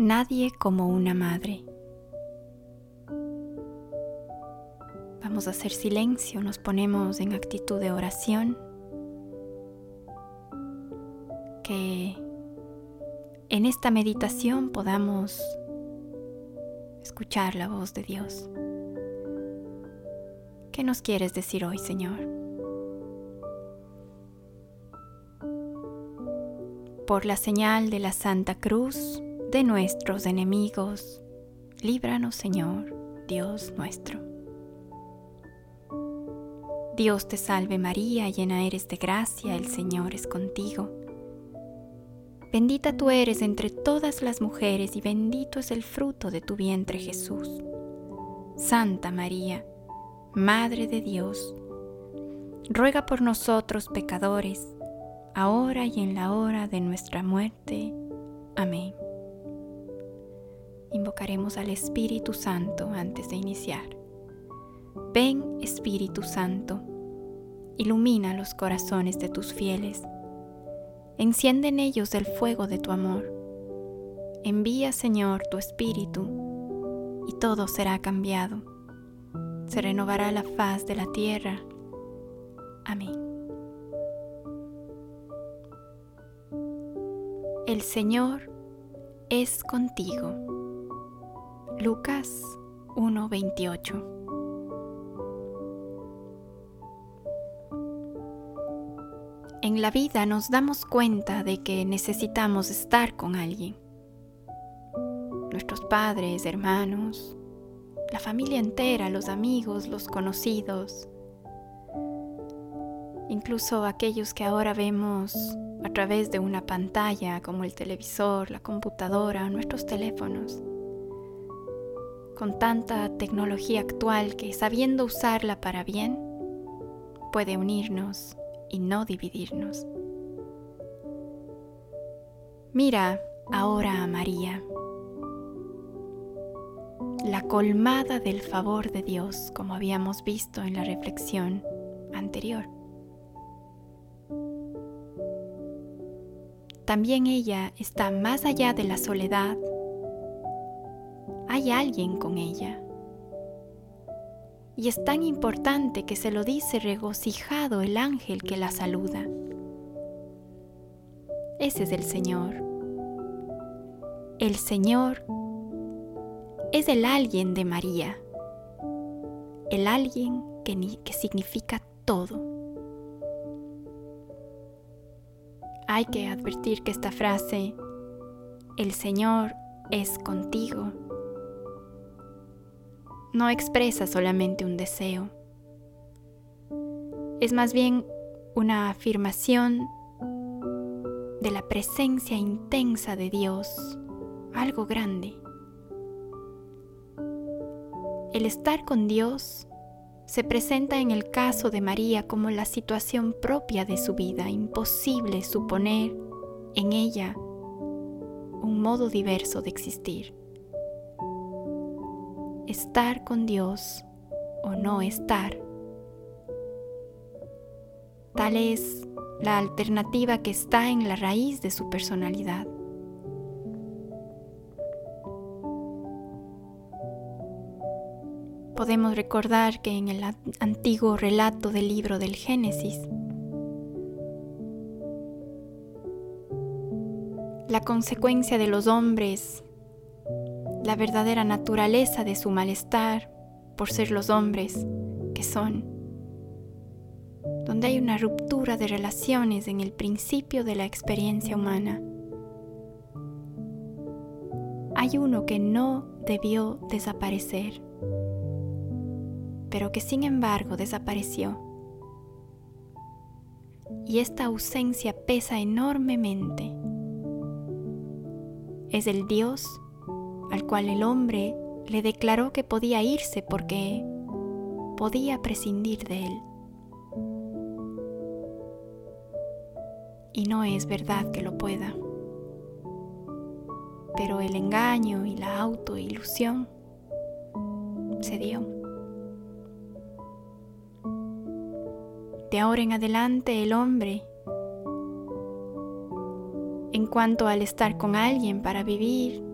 Nadie como una madre. Vamos a hacer silencio, nos ponemos en actitud de oración. Que en esta meditación podamos escuchar la voz de Dios. ¿Qué nos quieres decir hoy, Señor? Por la señal de la Santa Cruz de nuestros enemigos, líbranos, Señor, Dios nuestro. Dios te salve María, llena eres de gracia, el Señor es contigo. Bendita tú eres entre todas las mujeres y bendito es el fruto de tu vientre Jesús. Santa María, Madre de Dios, ruega por nosotros pecadores, ahora y en la hora de nuestra muerte. Amén. Invocaremos al Espíritu Santo antes de iniciar. Ven Espíritu Santo, ilumina los corazones de tus fieles, enciende en ellos el fuego de tu amor. Envía Señor tu Espíritu y todo será cambiado se renovará la faz de la tierra. Amén. El Señor es contigo. Lucas 1:28 En la vida nos damos cuenta de que necesitamos estar con alguien. Nuestros padres, hermanos, la familia entera, los amigos, los conocidos, incluso aquellos que ahora vemos a través de una pantalla como el televisor, la computadora, nuestros teléfonos. Con tanta tecnología actual que sabiendo usarla para bien, puede unirnos y no dividirnos. Mira ahora a María la colmada del favor de Dios, como habíamos visto en la reflexión anterior. También ella está más allá de la soledad. Hay alguien con ella. Y es tan importante que se lo dice regocijado el ángel que la saluda. Ese es el Señor. El Señor es el alguien de María, el alguien que, que significa todo. Hay que advertir que esta frase, el Señor es contigo, no expresa solamente un deseo, es más bien una afirmación de la presencia intensa de Dios, algo grande. El estar con Dios se presenta en el caso de María como la situación propia de su vida, imposible suponer en ella un modo diverso de existir. Estar con Dios o no estar. Tal es la alternativa que está en la raíz de su personalidad. podemos recordar que en el antiguo relato del libro del Génesis, la consecuencia de los hombres, la verdadera naturaleza de su malestar por ser los hombres que son, donde hay una ruptura de relaciones en el principio de la experiencia humana. Hay uno que no debió desaparecer pero que sin embargo desapareció. Y esta ausencia pesa enormemente. Es el Dios al cual el hombre le declaró que podía irse porque podía prescindir de él. Y no es verdad que lo pueda. Pero el engaño y la autoilusión se dio. De ahora en adelante el hombre, en cuanto al estar con alguien para vivir,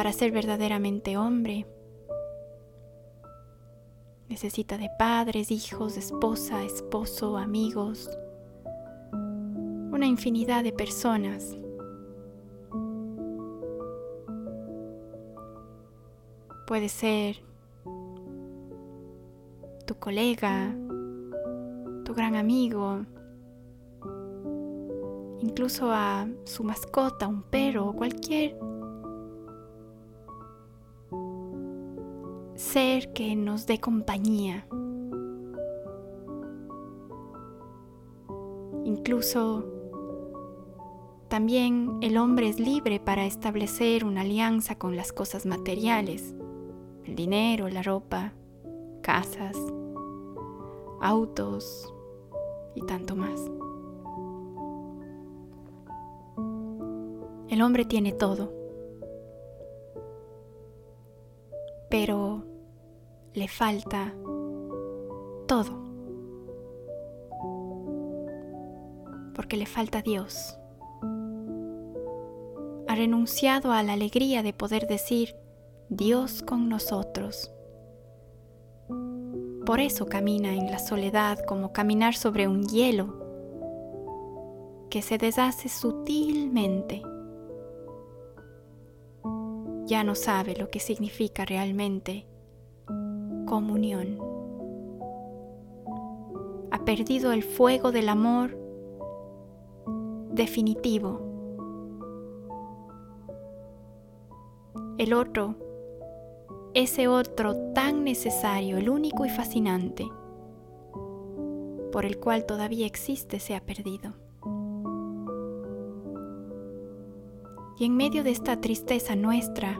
para ser verdaderamente hombre. Necesita de padres, hijos, esposa, esposo, amigos, una infinidad de personas. Puede ser tu colega, tu gran amigo, incluso a su mascota, un perro o cualquier ser que nos dé compañía. Incluso también el hombre es libre para establecer una alianza con las cosas materiales, el dinero, la ropa, casas, autos y tanto más. El hombre tiene todo, pero le falta todo, porque le falta Dios. Ha renunciado a la alegría de poder decir Dios con nosotros. Por eso camina en la soledad como caminar sobre un hielo que se deshace sutilmente. Ya no sabe lo que significa realmente comunión. Ha perdido el fuego del amor definitivo. El otro, ese otro tan necesario, el único y fascinante, por el cual todavía existe, se ha perdido. Y en medio de esta tristeza nuestra,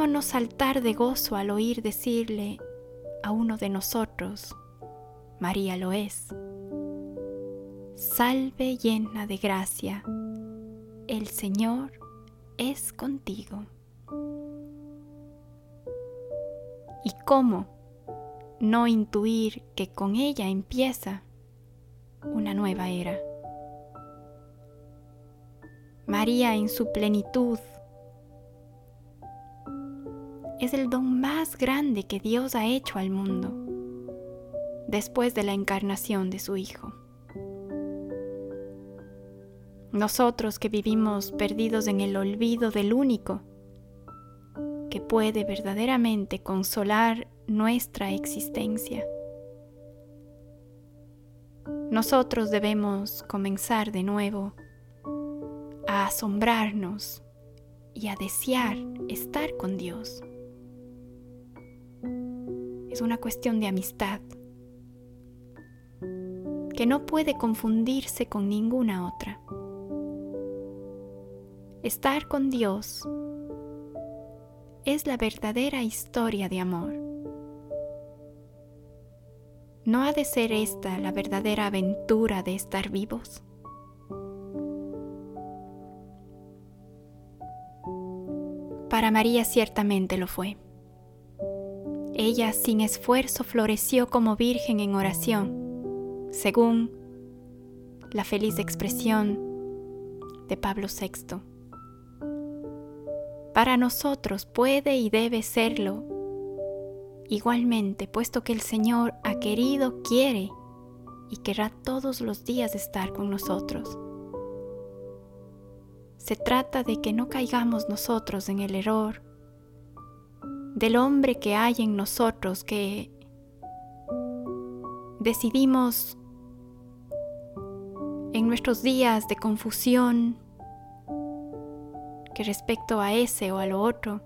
¿Cómo no saltar de gozo al oír decirle a uno de nosotros, María lo es? Salve llena de gracia, el Señor es contigo. ¿Y cómo no intuir que con ella empieza una nueva era? María en su plenitud es el don más grande que Dios ha hecho al mundo después de la encarnación de su Hijo. Nosotros que vivimos perdidos en el olvido del único que puede verdaderamente consolar nuestra existencia. Nosotros debemos comenzar de nuevo a asombrarnos y a desear estar con Dios una cuestión de amistad que no puede confundirse con ninguna otra. Estar con Dios es la verdadera historia de amor. ¿No ha de ser esta la verdadera aventura de estar vivos? Para María ciertamente lo fue. Ella sin esfuerzo floreció como virgen en oración, según la feliz expresión de Pablo VI. Para nosotros puede y debe serlo igualmente, puesto que el Señor ha querido, quiere y querrá todos los días estar con nosotros. Se trata de que no caigamos nosotros en el error del hombre que hay en nosotros que decidimos en nuestros días de confusión que respecto a ese o a lo otro,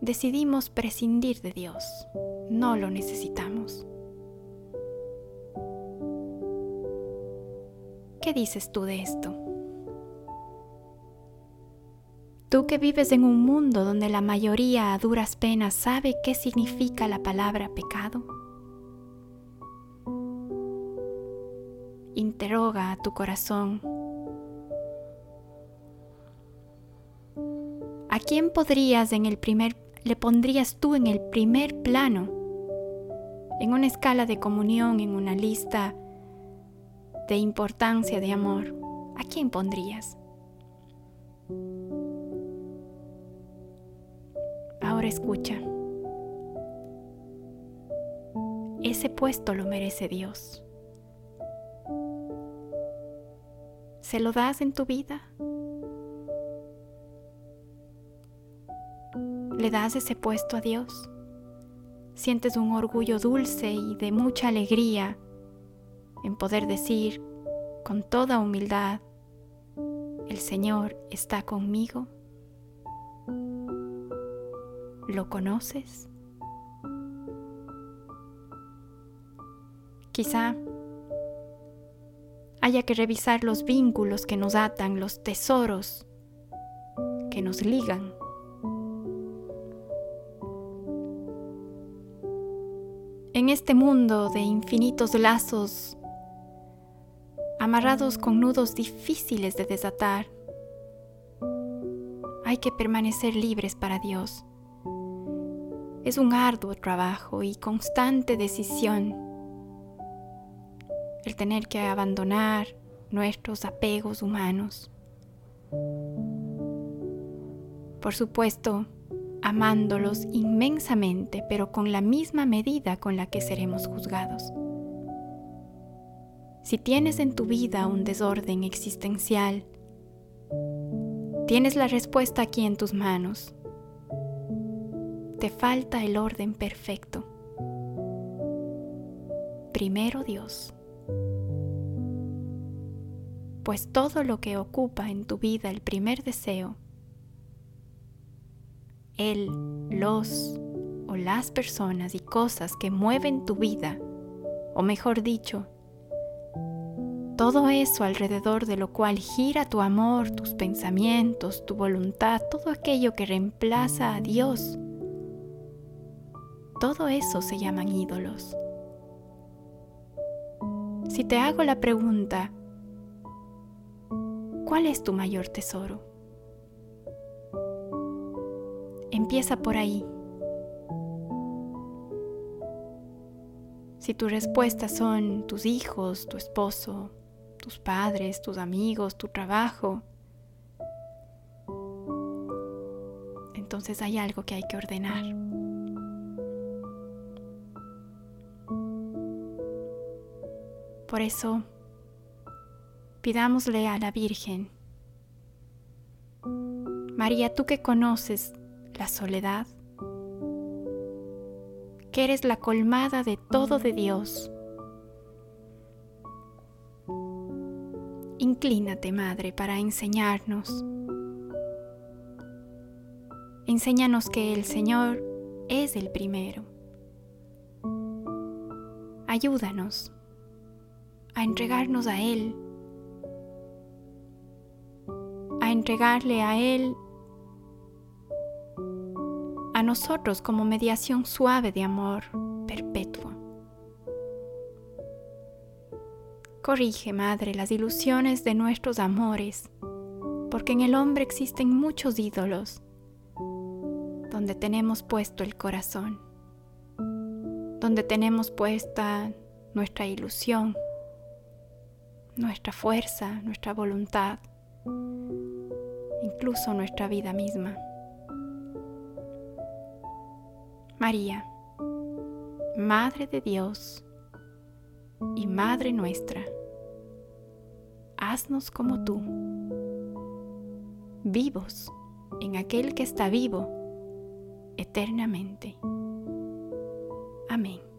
decidimos prescindir de Dios, no lo necesitamos. ¿Qué dices tú de esto? Tú que vives en un mundo donde la mayoría a duras penas sabe qué significa la palabra pecado. Interroga a tu corazón. ¿A quién podrías en el primer le pondrías tú en el primer plano? En una escala de comunión, en una lista de importancia de amor, ¿a quién pondrías? Escucha. Ese puesto lo merece Dios. ¿Se lo das en tu vida? ¿Le das ese puesto a Dios? ¿Sientes un orgullo dulce y de mucha alegría en poder decir con toda humildad, el Señor está conmigo? ¿Lo conoces? Quizá haya que revisar los vínculos que nos atan, los tesoros que nos ligan. En este mundo de infinitos lazos, amarrados con nudos difíciles de desatar, hay que permanecer libres para Dios. Es un arduo trabajo y constante decisión el tener que abandonar nuestros apegos humanos. Por supuesto, amándolos inmensamente, pero con la misma medida con la que seremos juzgados. Si tienes en tu vida un desorden existencial, tienes la respuesta aquí en tus manos. Te falta el orden perfecto. Primero Dios. Pues todo lo que ocupa en tu vida el primer deseo él, los o las personas y cosas que mueven tu vida, o mejor dicho, todo eso alrededor de lo cual gira tu amor, tus pensamientos, tu voluntad, todo aquello que reemplaza a Dios, todo eso se llaman ídolos. Si te hago la pregunta, ¿cuál es tu mayor tesoro? Empieza por ahí. Si tu respuestas son tus hijos, tu esposo, tus padres, tus amigos, tu trabajo, entonces hay algo que hay que ordenar. Por eso, pidámosle a la Virgen, María, tú que conoces la soledad, que eres la colmada de todo de Dios. Inclínate, Madre, para enseñarnos. Enséñanos que el Señor es el primero. Ayúdanos a entregarnos a Él, a entregarle a Él nosotros como mediación suave de amor perpetuo. Corrige, Madre, las ilusiones de nuestros amores, porque en el hombre existen muchos ídolos donde tenemos puesto el corazón, donde tenemos puesta nuestra ilusión, nuestra fuerza, nuestra voluntad, incluso nuestra vida misma. María, Madre de Dios y Madre nuestra, haznos como tú, vivos en aquel que está vivo eternamente. Amén.